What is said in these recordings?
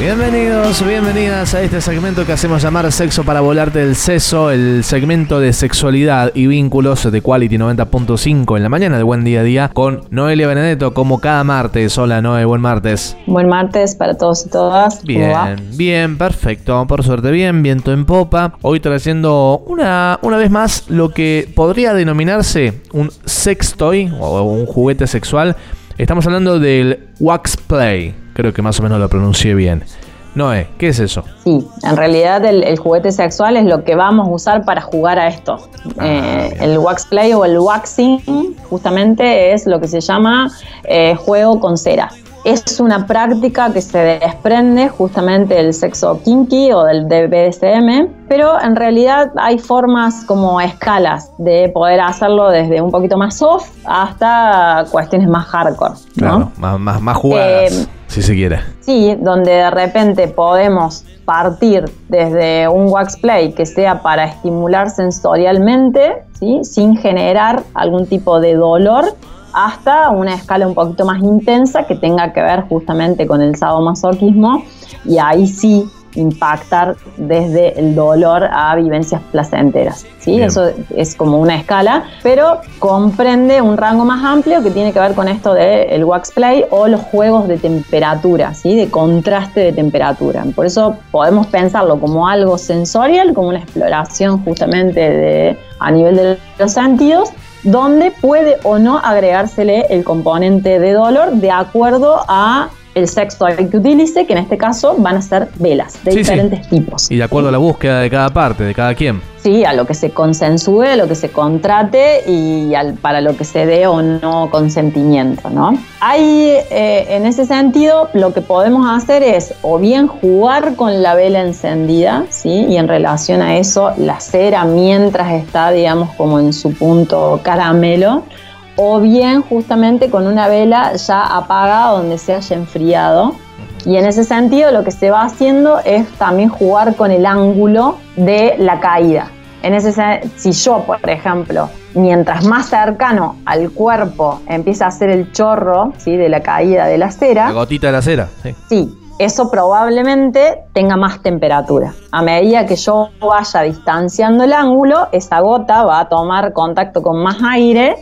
Bienvenidos, bienvenidas a este segmento que hacemos llamar Sexo para volarte el seso, el segmento de sexualidad y vínculos de Quality 90.5 en la mañana de Buen Día a Día con Noelia Benedetto como cada martes. Hola Noe, buen martes. Buen martes para todos y todas. Bien, bien, perfecto, por suerte bien, viento en popa. Hoy trayendo una, una vez más lo que podría denominarse un sex toy o un juguete sexual. Estamos hablando del wax play. Creo que más o menos lo pronuncié bien. Noé, ¿qué es eso? Sí, en realidad el, juguete sexual es lo que vamos a usar para jugar a esto. Ah, eh, el wax play o el waxing justamente es lo que se llama eh, juego con cera. Es una práctica que se desprende justamente del sexo kinky o del BDSM, pero en realidad hay formas como escalas de poder hacerlo desde un poquito más soft hasta cuestiones más hardcore. Claro, más, más, jugadas. Eh, si se quiere. Sí, donde de repente podemos partir desde un wax play que sea para estimular sensorialmente, ¿sí? sin generar algún tipo de dolor, hasta una escala un poquito más intensa que tenga que ver justamente con el sadomasoquismo y ahí sí impactar desde el dolor a vivencias placenteras. ¿sí? Eso es como una escala, pero comprende un rango más amplio que tiene que ver con esto del wax play o los juegos de temperatura, ¿sí? de contraste de temperatura. Por eso podemos pensarlo como algo sensorial, como una exploración justamente de, a nivel de los sentidos, donde puede o no agregársele el componente de dolor de acuerdo a el sexo que utilice, que en este caso van a ser velas de diferentes tipos. Y de acuerdo a la búsqueda de cada parte, de cada quien. Sí, a lo que se consensúe, a lo que se contrate y para lo que se dé o no consentimiento, ¿no? Hay, eh, en ese sentido, lo que podemos hacer es o bien jugar con la vela encendida, ¿sí? Y en relación a eso, la cera mientras está, digamos, como en su punto caramelo, o bien justamente con una vela ya apagada donde se haya enfriado. Y en ese sentido lo que se va haciendo es también jugar con el ángulo de la caída. En ese si yo, por ejemplo, mientras más cercano al cuerpo empieza a hacer el chorro ¿sí? de la caída de la cera. La gotita de la cera, sí. Sí, eso probablemente tenga más temperatura. A medida que yo vaya distanciando el ángulo, esa gota va a tomar contacto con más aire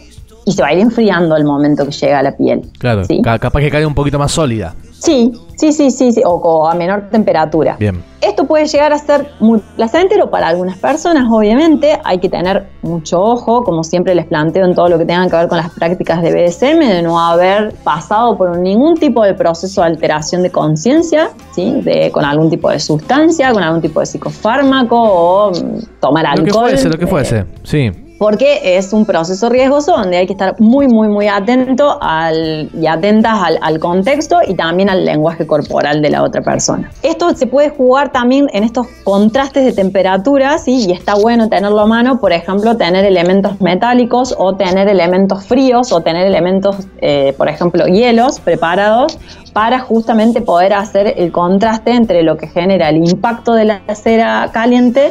y se va a ir enfriando al momento que llega a la piel. Claro, capaz que cae un poquito más sólida. Sí, sí, sí, sí, sí o, a menor temperatura. Bien. Esto puede llegar a ser muy placentero para algunas personas, obviamente. Hay que tener mucho ojo, como siempre les planteo en todo lo que tenga que ver con las prácticas de BDSM, de no haber pasado por ningún tipo de proceso de alteración de conciencia, ¿sí? de, con algún tipo de sustancia, con algún tipo de psicofármaco o mm, tomar alcohol. Lo que fuese, lo que fuese, sí porque es un proceso riesgoso donde hay que estar muy, muy, muy atento al, y atentas al, contexto y también al lenguaje corporal de la otra persona. Esto se puede jugar también en estos contrastes de temperaturas y está bueno tenerlo a mano, por ejemplo, tener elementos metálicos o tener elementos fríos o tener elementos, eh, por ejemplo, hielos preparados para justamente poder hacer el contraste entre lo que genera el impacto de la cera caliente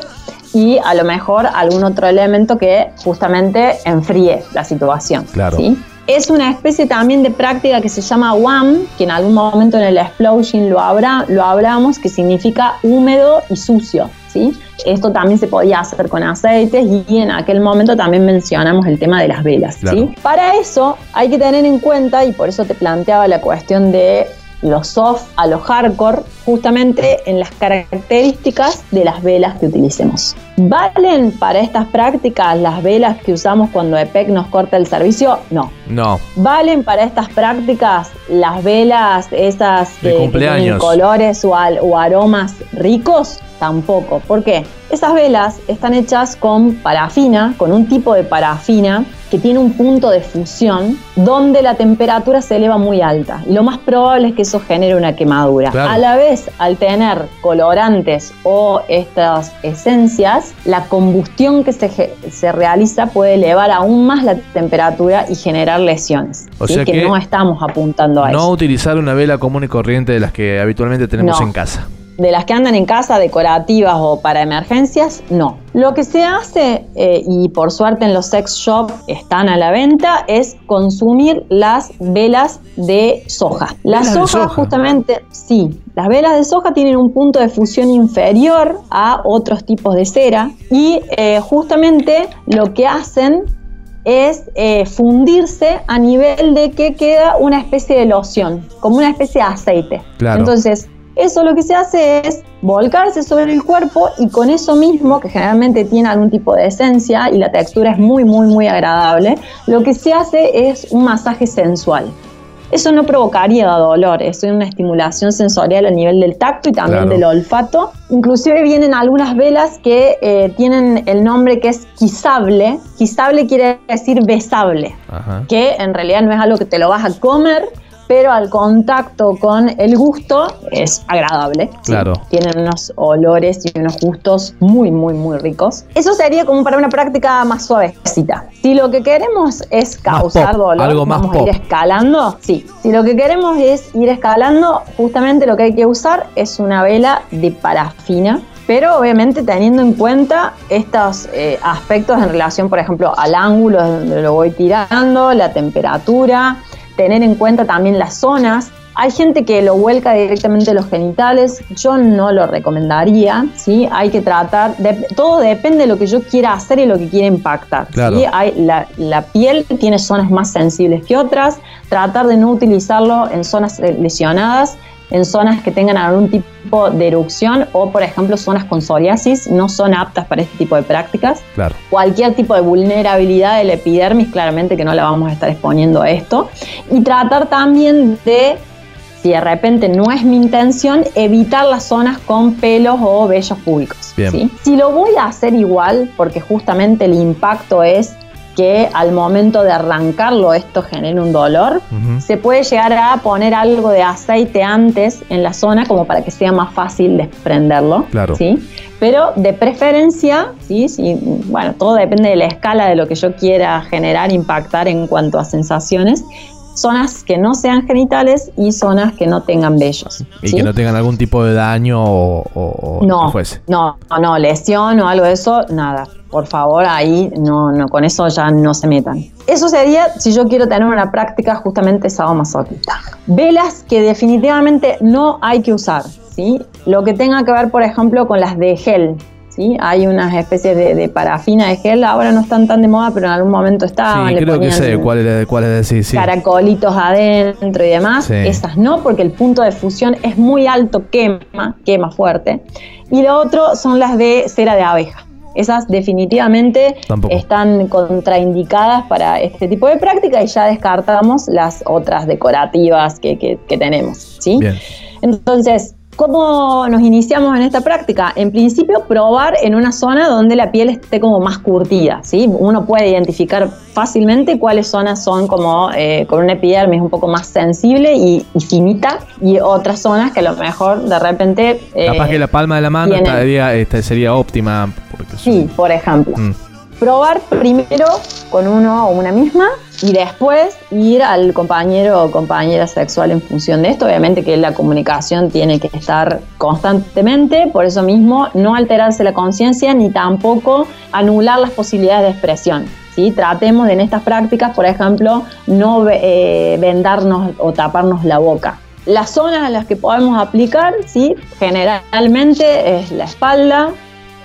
y a lo mejor algún otro elemento que justamente enfríe la situación. Claro. Es una especie también de práctica que se llama WAM, que en algún momento en el explosion lo, habrá, lo hablamos, que significa húmedo y sucio. ¿Sí? Esto también se podía hacer con aceites y en aquel momento también mencionamos el tema de las velas. ¿sí? Para eso hay que tener en cuenta, y por eso te planteaba la cuestión de lo soft a lo hardcore, justamente en las características de las velas que utilicemos. ¿Valen para estas prácticas las velas que usamos cuando EPEC nos corta el servicio? No. No. ¿Valen para estas prácticas las velas esas que, tienen colores o, o aromas ricos? Tampoco. ¿Por qué? Esas velas están hechas con parafina, con un tipo de parafina que tiene un punto de fusión donde la temperatura se eleva muy alta. Y lo más probable es que eso genere una quemadura. A la vez, al tener colorantes o estas esencias, la combustión que se, se realiza puede elevar aún más la temperatura y generar lesiones. O sea que, no estamos apuntando a eso. No utilizar una vela común y corriente de las que habitualmente tenemos en casa de las que andan en casa decorativas o para emergencias, no. Lo que se hace, eh, y por suerte en los sex shops están a la venta, es consumir las velas de soja. La soja, justamente, sí, las velas de soja tienen un punto de fusión inferior a otros tipos de cera y eh, justamente lo que hacen es eh, fundirse a nivel de que queda una especie de loción, como una especie de aceite. Claro. Entonces, eso lo que se hace es volcarse sobre el cuerpo y con eso mismo, que generalmente tiene algún tipo de esencia y la textura es muy, muy, muy agradable, lo que se hace es un masaje sensual. Eso no provocaría dolor, es una estimulación sensorial a nivel del tacto y también del olfato. Inclusive vienen algunas velas que eh, tienen el nombre que es quisable. Quisable quiere decir besable, que en realidad no es algo que te lo vas a comer, pero al contacto con el gusto es agradable. Claro. Tienen unos olores y unos gustos muy, muy, muy ricos. Eso sería como para una práctica más suavecita. Si lo que queremos es causar dolor, algo más vamos a ir escalando. Sí, si lo que queremos es ir escalando, justamente lo que hay que usar es una vela de parafina pero obviamente teniendo en cuenta estos eh, aspectos en relación, por ejemplo, al ángulo donde lo voy tirando, la temperatura, tener en cuenta también las zonas. Hay gente que lo vuelca directamente a los genitales, yo no lo recomendaría, ¿sí? Hay que tratar, de, todo depende de lo que yo quiera hacer y lo que quiera impactar. Hay, la, la, piel tiene zonas más sensibles que otras, tratar de no utilizarlo en zonas lesionadas en zonas que tengan algún tipo de erupción o, por ejemplo, zonas con psoriasis no son aptas para este tipo de prácticas. Claro. Cualquier tipo de vulnerabilidad del epidermis, claramente que no la vamos a estar exponiendo a esto. Y tratar también de, si de repente no es mi intención, evitar las zonas con pelos o vellos públicos. Si lo voy a hacer igual, porque justamente el impacto es que al momento de arrancarlo esto genera un dolor. Se puede llegar a poner algo de aceite antes en la zona como para que sea más fácil desprenderlo. Claro. ¿sí? Pero de preferencia, ¿sí? ¿sí? bueno, todo depende de la escala de lo que yo quiera generar, impactar en cuanto a sensaciones zonas que no sean genitales y zonas que no tengan vellos. Y que no tengan algún tipo de daño o, no, fuese. No, no, lesión o algo de eso, nada. Por favor, ahí no, no, con eso ya no se metan. Eso sería si yo quiero tener una práctica justamente sadomasoquista. Velas que definitivamente no hay que usar, ¿sí? Lo que tenga que ver, por ejemplo, con las de gel, hay unas especies de, parafina de gel, ahora no están tan de moda, pero en algún momento estaban. Sí, creo que sé cuál es, cuál es decir, sí. Caracolitos adentro y demás. Esas no, porque el punto de fusión es muy alto, quema, quema fuerte. Y lo otro son las de cera de abeja. Esas definitivamente están contraindicadas para este tipo de práctica y ya descartamos las otras decorativas que, que tenemos. ¿sí? Entonces, ¿Cómo nos iniciamos en esta práctica? En principio, probar en una zona donde la piel esté como más curtida, ¿sí? Uno puede identificar fácilmente cuáles zonas son como eh, con una epidermis un poco más sensible y, finita y otras zonas que a lo mejor de repente... Eh, Capaz que la palma de la mano estaría, este, sería óptima. sí, por ejemplo. Mm. Probar primero con uno o una misma y después ir al compañero o compañera sexual en función de esto. Obviamente que la comunicación tiene que estar constantemente, por eso mismo no alterarse la conciencia ni tampoco anular las posibilidades de expresión. ¿sí? Tratemos de en estas prácticas, por ejemplo, no eh, vendarnos o taparnos la boca. Las zonas en las que podemos aplicar, ¿sí? generalmente es la espalda,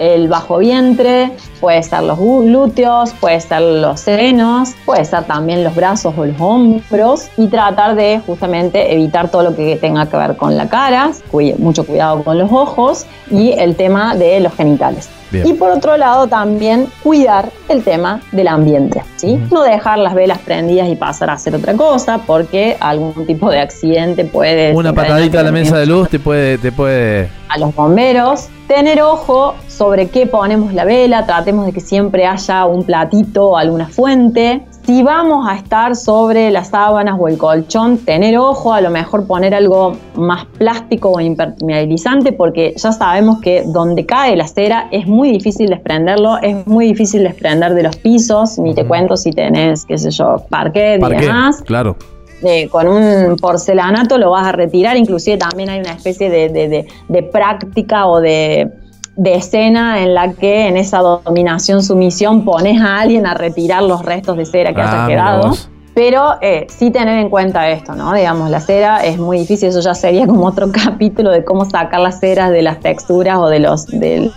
el bajo vientre, puede ser los glúteos, puede ser los senos, puede ser también los brazos o los hombros y tratar de justamente evitar todo lo que tenga que ver con la cara, mucho cuidado con los ojos y el tema de los genitales. Y por otro lado también cuidar el tema del ambiente, ¿sí? No dejar las velas prendidas y pasar a hacer otra cosa porque algún tipo de accidente puede... Una patadita a la mesa de luz te puede, te puede... A los bomberos, tener ojo sobre qué ponemos la vela, tratemos de que siempre haya un platito o alguna fuente, Si vamos a estar sobre las sábanas o el colchón, tener ojo, a lo mejor poner algo más plástico o impermeabilizante, porque ya sabemos que donde cae la cera es muy difícil desprenderlo, es muy difícil desprender de los pisos, ni te cuento si tenés, qué sé yo, parquet, y demás. Claro. Eh, con un porcelanato lo vas a retirar, inclusive también hay una especie de práctica o de de escena en la que en esa dominación sumisión pones a alguien a retirar los restos de cera que haya ah, quedado. Pero eh, sí tener en cuenta esto, ¿no? Digamos, la cera es muy difícil, eso ya sería como otro capítulo de cómo sacar las ceras de las texturas o de, los, de,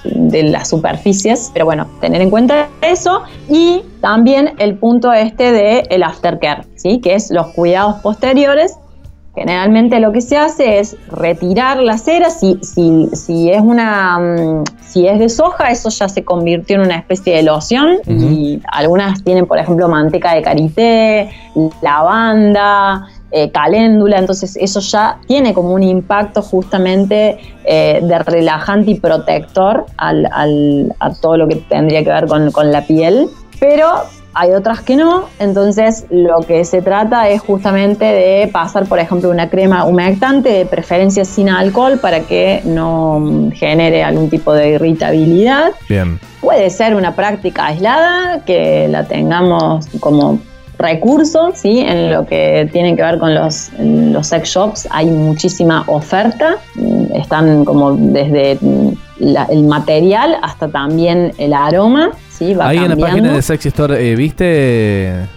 las superficies. Pero bueno, tener en cuenta eso y también el punto este de el aftercare, ¿sí? Que es los cuidados posteriores Generalmente lo que se hace es retirar la cera, si, si, si, es una mm, si es de soja, eso ya se convirtió en una especie de loción. Y algunas tienen, por ejemplo, manteca de karité, lavanda, eh, caléndula, entonces eso ya tiene como un impacto justamente eh, de relajante y protector al, al, a todo lo que tendría que ver con, con la piel. Pero hay otras que no, entonces lo que se trata es justamente de pasar, por ejemplo, una crema humectante, de preferencia sin alcohol, para que no genere algún tipo de irritabilidad. Bien. Puede ser una práctica aislada, que la tengamos como recurso, ¿sí? En lo que tiene que ver con los, los sex shops hay muchísima oferta, están como desde el material hasta también el aroma. Ahí en la página de Sexy Store, eh, ¿viste?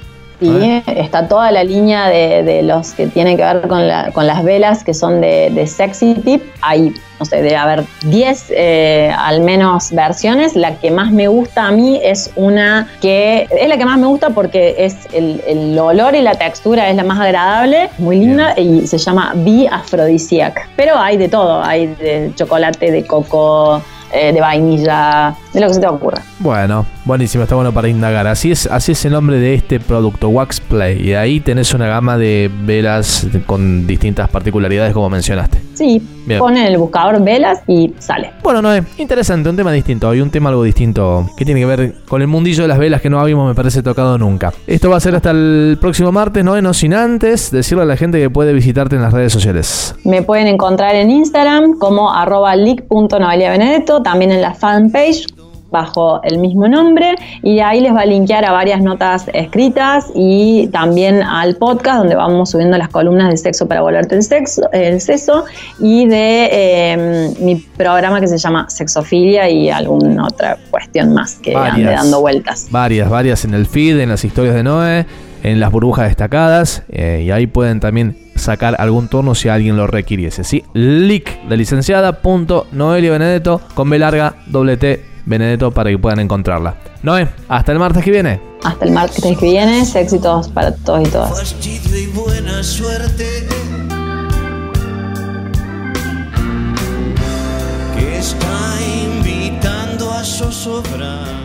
Sí, está toda la línea de, los que tienen que ver con, las velas que son de, Sexy Tip. Hay, no sé, debe haber 10 eh, al menos versiones. La que más me gusta a mí es una que es la que más me gusta porque es el, olor y la textura es la más agradable, muy linda y se llama Be Aphrodisiac. Pero hay de todo, hay de chocolate, de coco eh, de vainilla, de lo que se te ocurra. Bueno, buenísimo, está bueno para indagar. Así es, así es el nombre de este producto, Wax Play. Y ahí tenés una gama de velas con distintas particularidades como mencionaste. Sí, pone en el buscador velas y sale. Bueno, Noé, interesante, un tema distinto. Hoy un tema algo distinto que tiene que ver con el mundillo de las velas que no habíamos, me parece, tocado nunca. Esto va a ser hasta el próximo martes, Noé, no sin antes decirle a la gente que puede visitarte en las redes sociales. Me pueden encontrar en Instagram como arroba leak.noveliabenedetto también en la fanpage bajo el mismo nombre y ahí les va a linkear a varias notas escritas y también al podcast donde vamos subiendo las columnas de sexo para volverte el sexo, el seso y de em, mi programa que se llama Sexofilia y alguna otra cuestión más que ande dando vueltas. Varias, varias en el feed, en las historias de Noé, en las burbujas destacadas eh, y ahí pueden también sacar algún turno si alguien lo requiriese. ¿sí? De licenciada punto Noelia Benedetto con B larga doble T Benedetto para que puedan encontrarla. Noé, hasta el martes que viene. Hasta el martes que viene, éxitos para todos y todas. y buena suerte. Que está invitando a zozobrar.